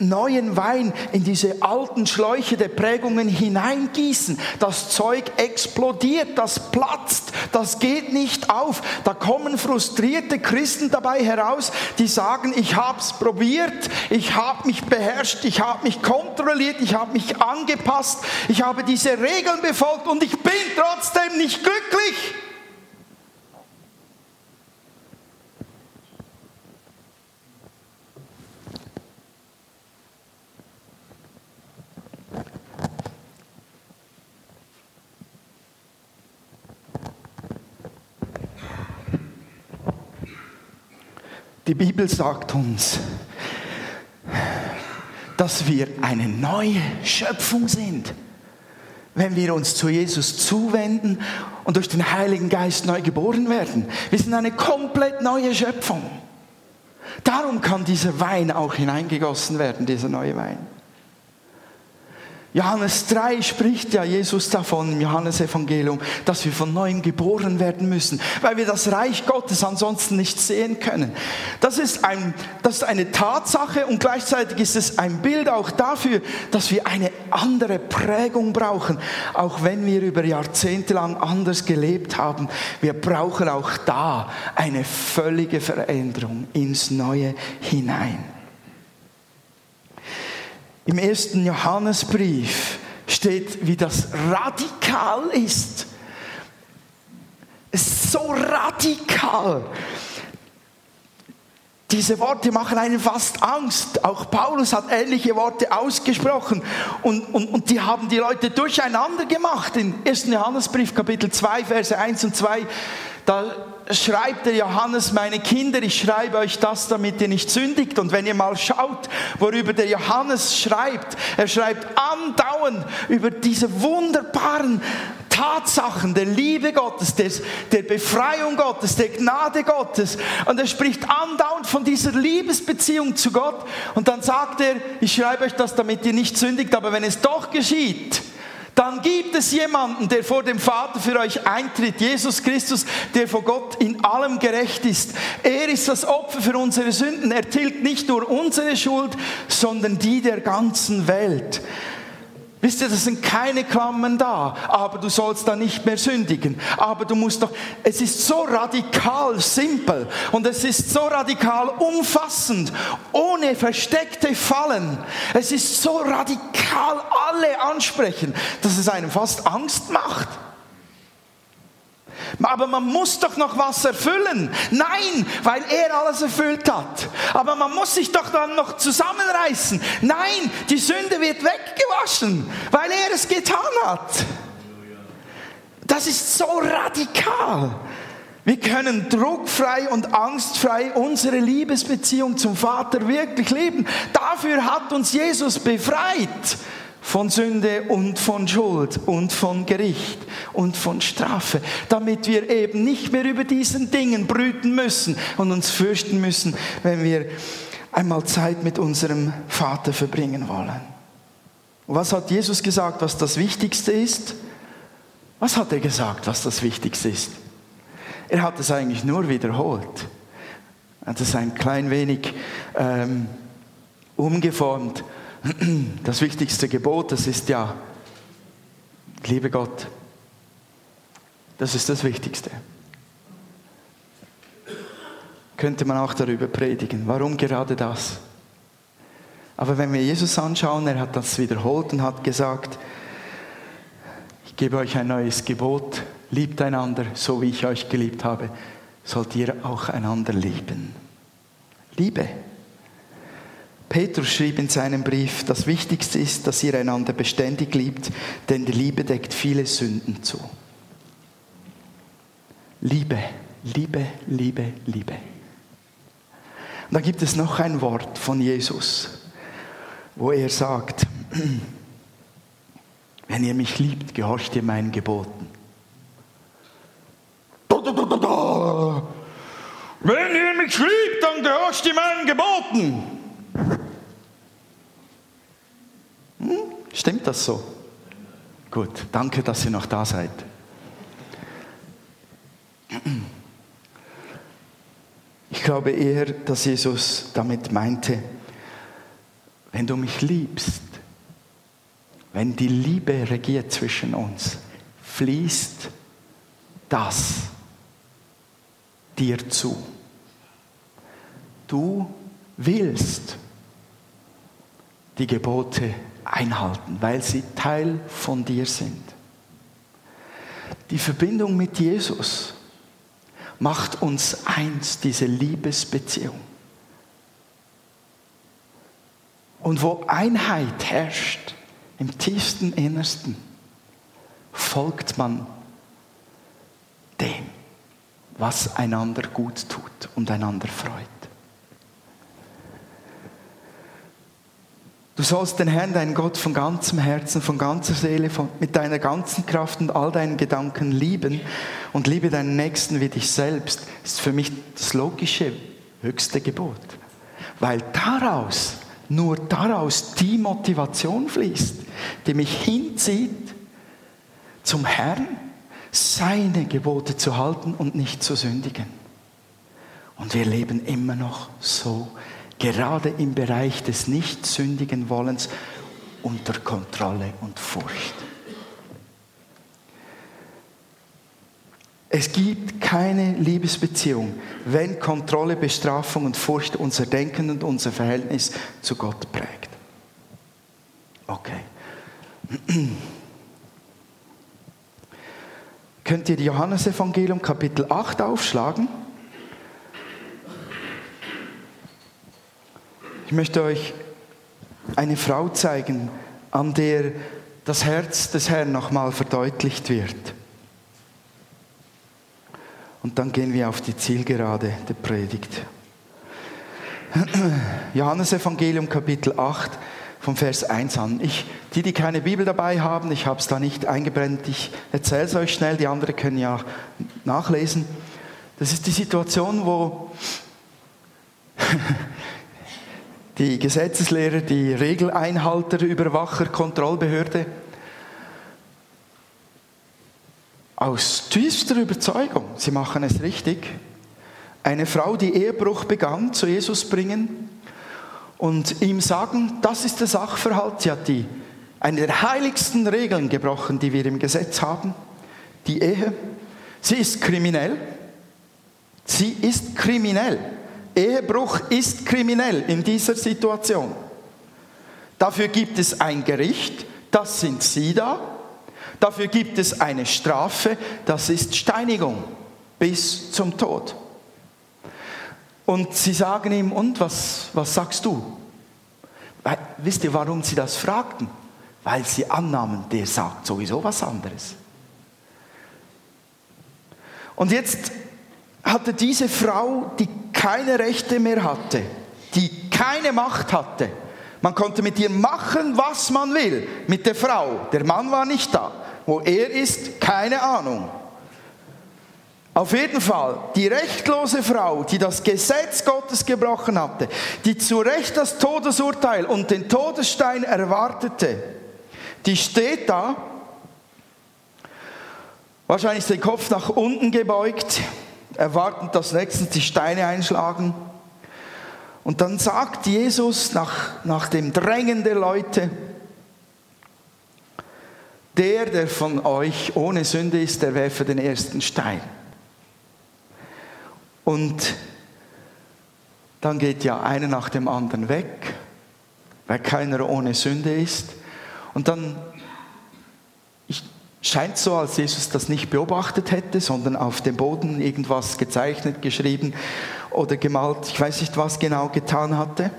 neuen Wein in diese alten Schläuche der Prägungen hineingießen. Das Zeug explodiert, das platzt, das geht nicht auf. Da kommen frustrierte Christen dabei heraus, die sagen, ich habe es probiert, ich habe mich beherrscht, ich habe mich kontrolliert, ich habe mich angepasst, ich habe diese Regeln befolgt und ich bin trotzdem nicht glücklich. Die Bibel sagt uns, dass wir eine neue Schöpfung sind, wenn wir uns zu Jesus zuwenden und durch den Heiligen Geist neu geboren werden. Wir sind eine komplett neue Schöpfung. Darum kann dieser Wein auch hineingegossen werden, dieser neue Wein. Johannes 3 spricht ja Jesus davon im Johannesevangelium, dass wir von neuem geboren werden müssen, weil wir das Reich Gottes ansonsten nicht sehen können. Das ist, ein, das ist eine Tatsache und gleichzeitig ist es ein Bild auch dafür, dass wir eine andere Prägung brauchen, auch wenn wir über Jahrzehnte lang anders gelebt haben. Wir brauchen auch da eine völlige Veränderung ins Neue hinein. Im ersten Johannesbrief steht, wie das radikal ist. Es ist so radikal. Diese Worte machen einen fast Angst. Auch Paulus hat ähnliche Worte ausgesprochen. Und, und, und die haben die Leute durcheinander gemacht. Im 1. Johannesbrief, Kapitel 2, Verse 1 und 2, da schreibt der Johannes, meine Kinder, ich schreibe euch das, damit ihr nicht sündigt. Und wenn ihr mal schaut, worüber der Johannes schreibt, er schreibt andauernd über diese wunderbaren Tatsachen der Liebe Gottes, des, der Befreiung Gottes, der Gnade Gottes. Und er spricht andauernd von dieser Liebesbeziehung zu Gott. Und dann sagt er, ich schreibe euch das, damit ihr nicht sündigt. Aber wenn es doch geschieht, dann gibt es jemanden, der vor dem Vater für euch eintritt, Jesus Christus, der vor Gott in allem gerecht ist. Er ist das Opfer für unsere Sünden. Er tilgt nicht nur unsere Schuld, sondern die der ganzen Welt. Wisst ihr, das sind keine Klammern da, aber du sollst da nicht mehr sündigen. Aber du musst doch, es ist so radikal simpel und es ist so radikal umfassend, ohne versteckte Fallen. Es ist so radikal alle ansprechen, dass es einem fast Angst macht. Aber man muss doch noch was erfüllen. Nein, weil er alles erfüllt hat. Aber man muss sich doch dann noch zusammenreißen. Nein, die Sünde wird weggewaschen, weil er es getan hat. Das ist so radikal. Wir können druckfrei und angstfrei unsere Liebesbeziehung zum Vater wirklich leben. Dafür hat uns Jesus befreit von Sünde und von Schuld und von Gericht und von Strafe, damit wir eben nicht mehr über diesen Dingen brüten müssen und uns fürchten müssen, wenn wir einmal Zeit mit unserem Vater verbringen wollen. Was hat Jesus gesagt, was das Wichtigste ist? Was hat er gesagt, was das Wichtigste ist? Er hat es eigentlich nur wiederholt. Er hat es ein klein wenig ähm, umgeformt das wichtigste Gebot, das ist ja, liebe Gott. Das ist das Wichtigste. Könnte man auch darüber predigen. Warum gerade das? Aber wenn wir Jesus anschauen, er hat das wiederholt und hat gesagt, ich gebe euch ein neues Gebot, liebt einander, so wie ich euch geliebt habe, sollt ihr auch einander lieben. Liebe. Petrus schrieb in seinem Brief, das Wichtigste ist, dass ihr einander beständig liebt, denn die Liebe deckt viele Sünden zu. Liebe, Liebe, Liebe, Liebe. Und da gibt es noch ein Wort von Jesus, wo er sagt, wenn ihr mich liebt, gehorcht ihr meinen Geboten. Wenn ihr mich liebt, dann gehorcht ihr meinen Geboten. Stimmt das so? Gut, danke, dass ihr noch da seid. Ich glaube eher, dass Jesus damit meinte, wenn du mich liebst, wenn die Liebe regiert zwischen uns, fließt das dir zu. Du willst die Gebote einhalten, weil sie Teil von dir sind. Die Verbindung mit Jesus macht uns eins, diese Liebesbeziehung. Und wo Einheit herrscht, im tiefsten Innersten, folgt man dem, was einander gut tut und einander freut. Du sollst den Herrn, deinen Gott, von ganzem Herzen, von ganzer Seele, von, mit deiner ganzen Kraft und all deinen Gedanken lieben und liebe deinen Nächsten wie dich selbst, ist für mich das logische, höchste Gebot. Weil daraus, nur daraus die Motivation fließt, die mich hinzieht zum Herrn, seine Gebote zu halten und nicht zu sündigen. Und wir leben immer noch so gerade im Bereich des nicht sündigen Wollens unter Kontrolle und Furcht. Es gibt keine Liebesbeziehung, wenn Kontrolle, Bestrafung und Furcht unser Denken und unser Verhältnis zu Gott prägt. Okay. Könnt ihr Johannesevangelium Kapitel 8 aufschlagen? Ich möchte euch eine Frau zeigen, an der das Herz des Herrn nochmal verdeutlicht wird. Und dann gehen wir auf die Zielgerade der Predigt. Johannes Evangelium Kapitel 8 vom Vers 1 an. Ich, die, die keine Bibel dabei haben, ich habe es da nicht eingebrennt, ich erzähle es euch schnell, die anderen können ja nachlesen. Das ist die Situation, wo die Gesetzeslehrer, die Regeleinhalter, Überwacher, Kontrollbehörde, aus tiefster Überzeugung, sie machen es richtig, eine Frau, die Ehebruch begann, zu Jesus bringen und ihm sagen, das ist der Sachverhalt, sie hat die, eine der heiligsten Regeln gebrochen, die wir im Gesetz haben, die Ehe. Sie ist kriminell. Sie ist kriminell. Ehebruch ist kriminell in dieser Situation. Dafür gibt es ein Gericht, das sind Sie da. Dafür gibt es eine Strafe, das ist Steinigung bis zum Tod. Und sie sagen ihm, und was, was sagst du? Weil, wisst ihr, warum sie das fragten? Weil sie annahmen, der sagt sowieso was anderes. Und jetzt hatte diese Frau, die keine Rechte mehr hatte, die keine Macht hatte, man konnte mit ihr machen, was man will, mit der Frau. Der Mann war nicht da. Wo er ist, keine Ahnung. Auf jeden Fall, die rechtlose Frau, die das Gesetz Gottes gebrochen hatte, die zu Recht das Todesurteil und den Todesstein erwartete, die steht da, wahrscheinlich den Kopf nach unten gebeugt, erwartend, dass nächstens die Steine einschlagen. Und dann sagt Jesus nach, nach dem Drängen der Leute, der, der von euch ohne Sünde ist, der werfe den ersten Stein. Und dann geht ja einer nach dem anderen weg, weil keiner ohne Sünde ist. Und dann Scheint so, als Jesus das nicht beobachtet hätte, sondern auf dem Boden irgendwas gezeichnet, geschrieben oder gemalt, ich weiß nicht, was genau getan hatte.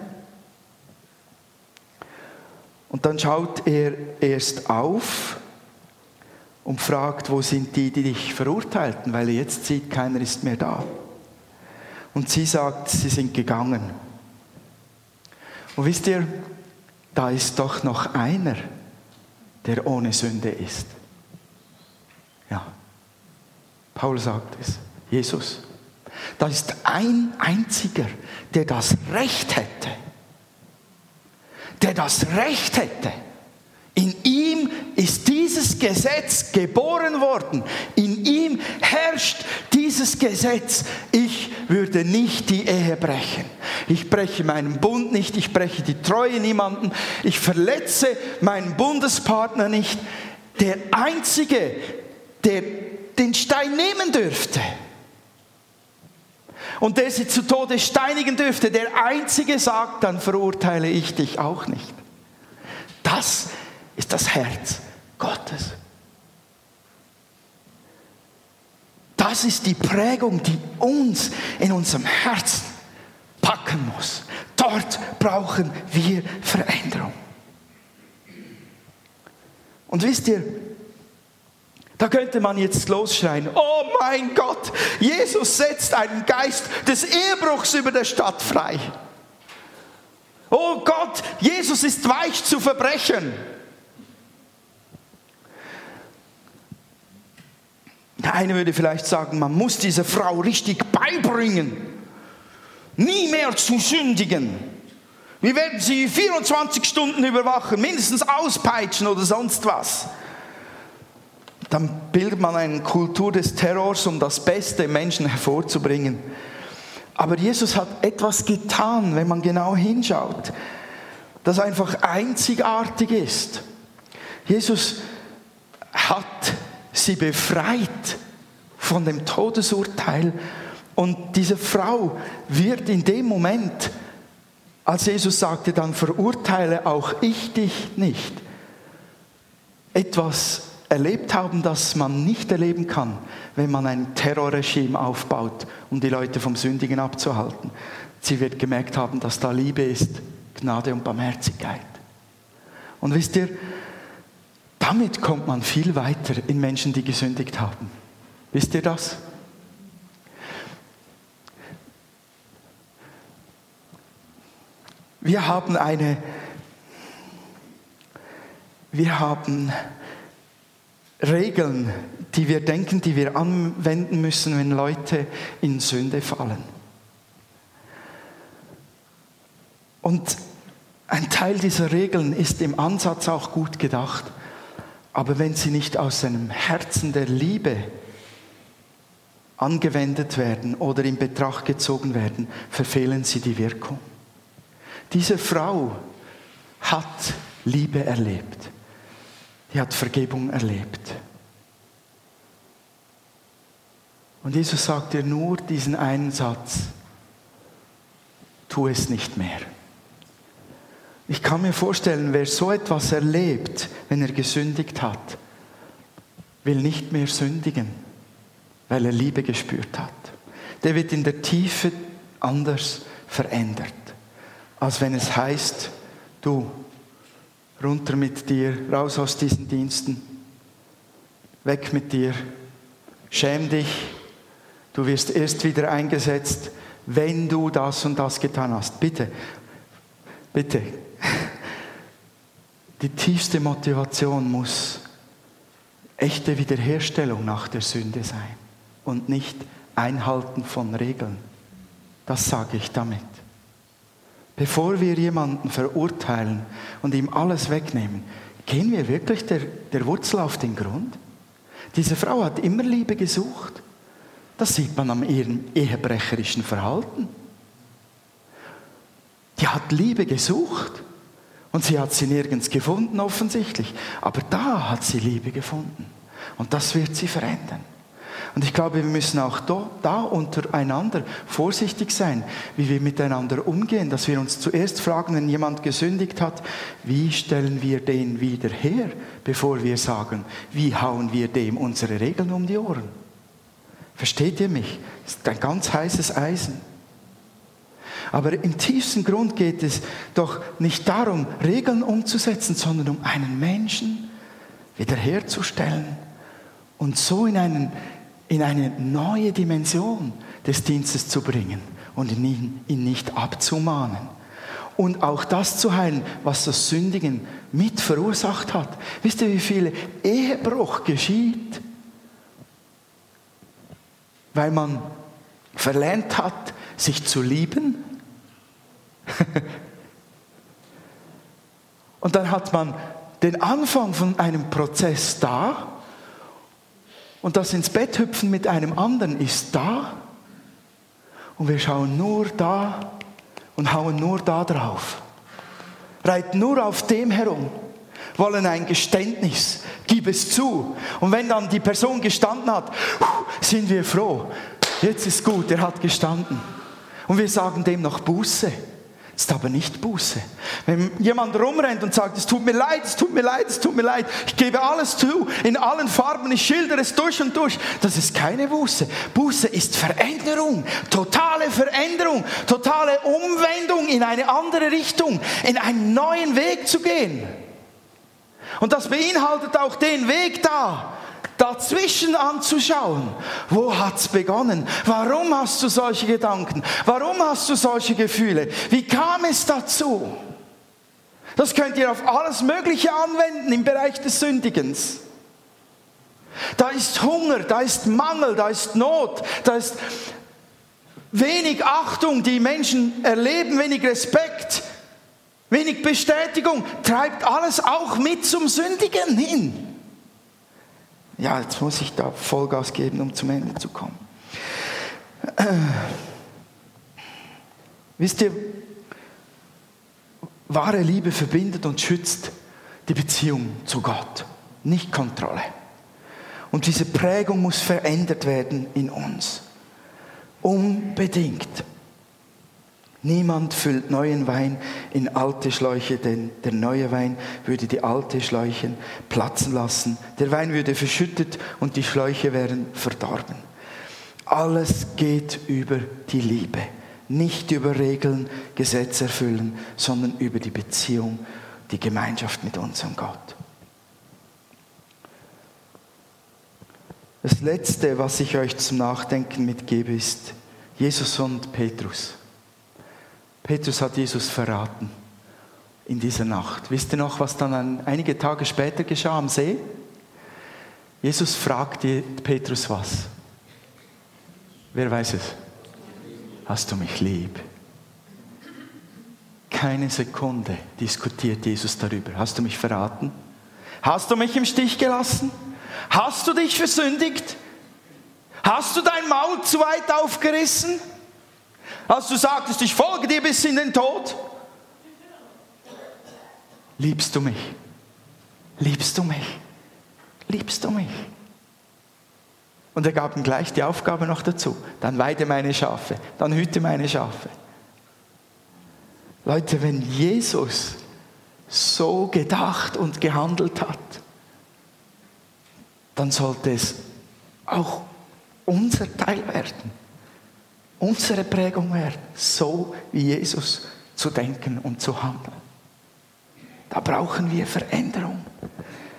Und dann schaut er erst auf und fragt, wo sind die, die dich verurteilten, weil er jetzt sieht, keiner ist mehr da. Und sie sagt, sie sind gegangen. Und wisst ihr, da ist doch noch einer, der ohne Sünde ist. Ja, Paul sagt es, Jesus. Da ist ein einziger, der das Recht hätte, der das Recht hätte, In ihm ist dieses Gesetz geboren worden. In ihm herrscht dieses Gesetz. Ich würde nicht die Ehe brechen. Ich breche meinen Bund nicht. Ich breche die Treue niemanden. Ich verletze meinen Bundespartner nicht. Der Einzige, der den Stein nehmen dürfte und der sie zu Tode steinigen dürfte, der Einzige sagt, dann verurteile ich dich auch nicht. Das ist das Herz Gottes. Das ist die Prägung, die uns in unserem Herzen packen muss. Dort brauchen wir Veränderung. Und wisst ihr, da könnte man jetzt losschreien, oh mein Gott, Jesus setzt einen Geist des Ehebruchs über der Stadt frei. Oh Gott, Jesus ist weich zu Verbrechen. Der eine würde vielleicht sagen, man muss dieser Frau richtig beibringen, nie mehr zu sündigen. Wir werden sie 24 Stunden überwachen, mindestens auspeitschen oder sonst was. Dann bildet man eine Kultur des Terrors, um das Beste im Menschen hervorzubringen. Aber Jesus hat etwas getan, wenn man genau hinschaut, das einfach einzigartig ist. Jesus hat sie befreit von dem Todesurteil. Und diese Frau wird in dem Moment, als Jesus sagte, dann verurteile auch ich dich nicht, etwas erlebt haben, das man nicht erleben kann, wenn man ein Terrorregime aufbaut, um die Leute vom Sündigen abzuhalten. Sie wird gemerkt haben, dass da Liebe ist, Gnade und Barmherzigkeit. Und wisst ihr, damit kommt man viel weiter in Menschen, die gesündigt haben. Wisst ihr das? Wir haben eine, wir haben Regeln, die wir denken, die wir anwenden müssen, wenn Leute in Sünde fallen. Und ein Teil dieser Regeln ist im Ansatz auch gut gedacht. Aber wenn sie nicht aus einem Herzen der Liebe angewendet werden oder in Betracht gezogen werden, verfehlen sie die Wirkung. Diese Frau hat Liebe erlebt. Die hat Vergebung erlebt. Und Jesus sagt ihr nur diesen einen Satz, tu es nicht mehr. Ich kann mir vorstellen, wer so etwas erlebt, wenn er gesündigt hat, will nicht mehr sündigen, weil er Liebe gespürt hat. Der wird in der Tiefe anders verändert, als wenn es heißt, du, runter mit dir, raus aus diesen Diensten, weg mit dir, schäm dich, du wirst erst wieder eingesetzt, wenn du das und das getan hast. Bitte, bitte, die tiefste Motivation muss echte Wiederherstellung nach der Sünde sein und nicht Einhalten von Regeln. Das sage ich damit. Bevor wir jemanden verurteilen und ihm alles wegnehmen, gehen wir wirklich der, der Wurzel auf den Grund? Diese Frau hat immer Liebe gesucht. Das sieht man an ihrem ehebrecherischen Verhalten. Die hat Liebe gesucht. Und sie hat sie nirgends gefunden, offensichtlich. Aber da hat sie Liebe gefunden. Und das wird sie verändern. Und ich glaube, wir müssen auch da, untereinander vorsichtig sein, wie wir miteinander umgehen, dass wir uns zuerst fragen, wenn jemand gesündigt hat, wie stellen wir den wieder her, bevor wir sagen, wie hauen wir dem unsere Regeln um die Ohren. Versteht ihr mich? Das ist ein ganz heißes Eisen. Aber im tiefsten Grund geht es doch nicht darum, Regeln umzusetzen, sondern um einen Menschen wiederherzustellen und so in, einen, in eine neue Dimension des Dienstes zu bringen und ihn, ihn nicht abzumahnen. Und auch das zu heilen, was das Sündigen mit verursacht hat. Wisst ihr, wie viel Ehebruch geschieht? Weil man verlernt hat, sich zu lieben Und dann hat man den Anfang von einem Prozess da und das ins Bett hüpfen mit einem anderen ist da und wir schauen nur da und hauen nur da drauf. Reiten nur auf dem herum, wollen ein Geständnis, gib es zu. Und wenn dann die Person gestanden hat, sind wir froh. Jetzt ist gut, er hat gestanden. Und wir sagen dem noch Buße ist aber nicht Buße. Wenn jemand rumrennt und sagt, es tut mir leid, es tut mir leid, es tut mir leid, ich gebe alles zu, in allen Farben, ich schildere es durch und durch, das ist keine Buße. Buße ist Veränderung, totale Veränderung, totale Umwendung in eine andere Richtung, in einen neuen Weg zu gehen. Und das beinhaltet auch den Weg da, dazwischen anzuschauen. Wo hat's begonnen? Warum hast du solche Gedanken? Warum hast du solche Gefühle? Wie kam es dazu? Das könnt ihr auf alles Mögliche anwenden im Bereich des Sündigens. Da ist Hunger, da ist Mangel, da ist Not, da ist wenig Achtung, die Menschen erleben, wenig Respekt, wenig Bestätigung, treibt alles auch mit zum Sündigen hin ja, jetzt muss ich da Vollgas geben, um zum Ende zu kommen. Wisst ihr, wahre Liebe verbindet und schützt die Beziehung zu Gott, nicht Kontrolle. Und diese Prägung muss verändert werden in uns. Unbedingt. Niemand füllt neuen Wein in alte Schläuche, denn der neue Wein würde die alte Schläuche platzen lassen. Der Wein würde verschüttet und die Schläuche wären verdorben. Alles geht über die Liebe. Nicht über Regeln, Gesetze erfüllen, sondern über die Beziehung, die Gemeinschaft mit unserem Gott. Das Letzte, was ich euch zum Nachdenken mitgebe, ist Jesus und Petrus. Petrus hat Jesus verraten in dieser Nacht. Wisst ihr noch, was dann einige Tage später geschah am See? Jesus fragte Petrus was. Wer weiß es? Hast du mich lieb? Keine Sekunde diskutiert Jesus darüber. Hast du mich verraten? Hast du mich im Stich gelassen? Hast du dich versündigt? Hast du dein Maul zu weit aufgerissen? Als du sagtest, ich folge dir bis in den Tod? Liebst du mich? Liebst du mich? Liebst du mich? Und er gab ihm gleich die Aufgabe noch dazu. Dann weide meine Schafe, dann hüte meine Schafe. Leute, wenn Jesus so gedacht und gehandelt hat, dann sollte es auch unser Teil werden unsere Prägung werden, so wie Jesus zu denken und zu handeln. Da brauchen wir Veränderung.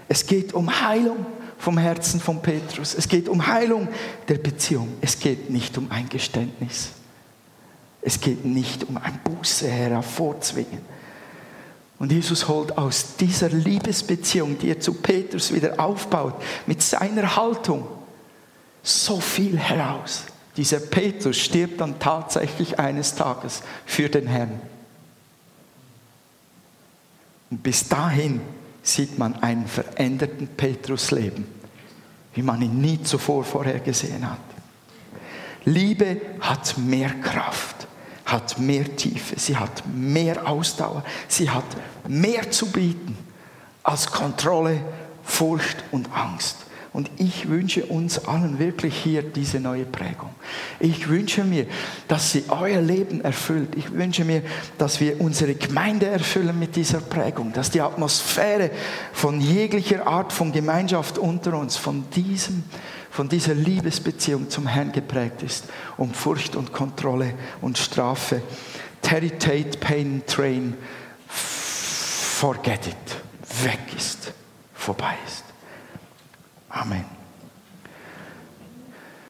Es geht um Heilung vom Herzen von Petrus. Es geht um Heilung der Beziehung. Es geht nicht um ein Geständnis. Es geht nicht um ein Buße hervorzwingen. Und Jesus holt aus dieser Liebesbeziehung, die er zu Petrus wieder aufbaut, mit seiner Haltung so viel heraus. Dieser Petrus stirbt dann tatsächlich eines Tages für den Herrn. Und bis dahin sieht man einen veränderten Petrus leben, wie man ihn nie zuvor vorher gesehen hat. Liebe hat mehr Kraft, hat mehr Tiefe, sie hat mehr Ausdauer, sie hat mehr zu bieten als Kontrolle, Furcht und Angst. Und ich wünsche uns allen wirklich hier diese neue Prägung. Ich wünsche mir, dass sie euer Leben erfüllt. Ich wünsche mir, dass wir unsere Gemeinde erfüllen mit dieser Prägung, dass die Atmosphäre von jeglicher Art von Gemeinschaft unter uns, von diesem, von dieser Liebesbeziehung zum Herrn geprägt ist, um Furcht und Kontrolle und Strafe. Terry Tate, Pain, Train, forget it, weg ist, vorbei ist. Amen.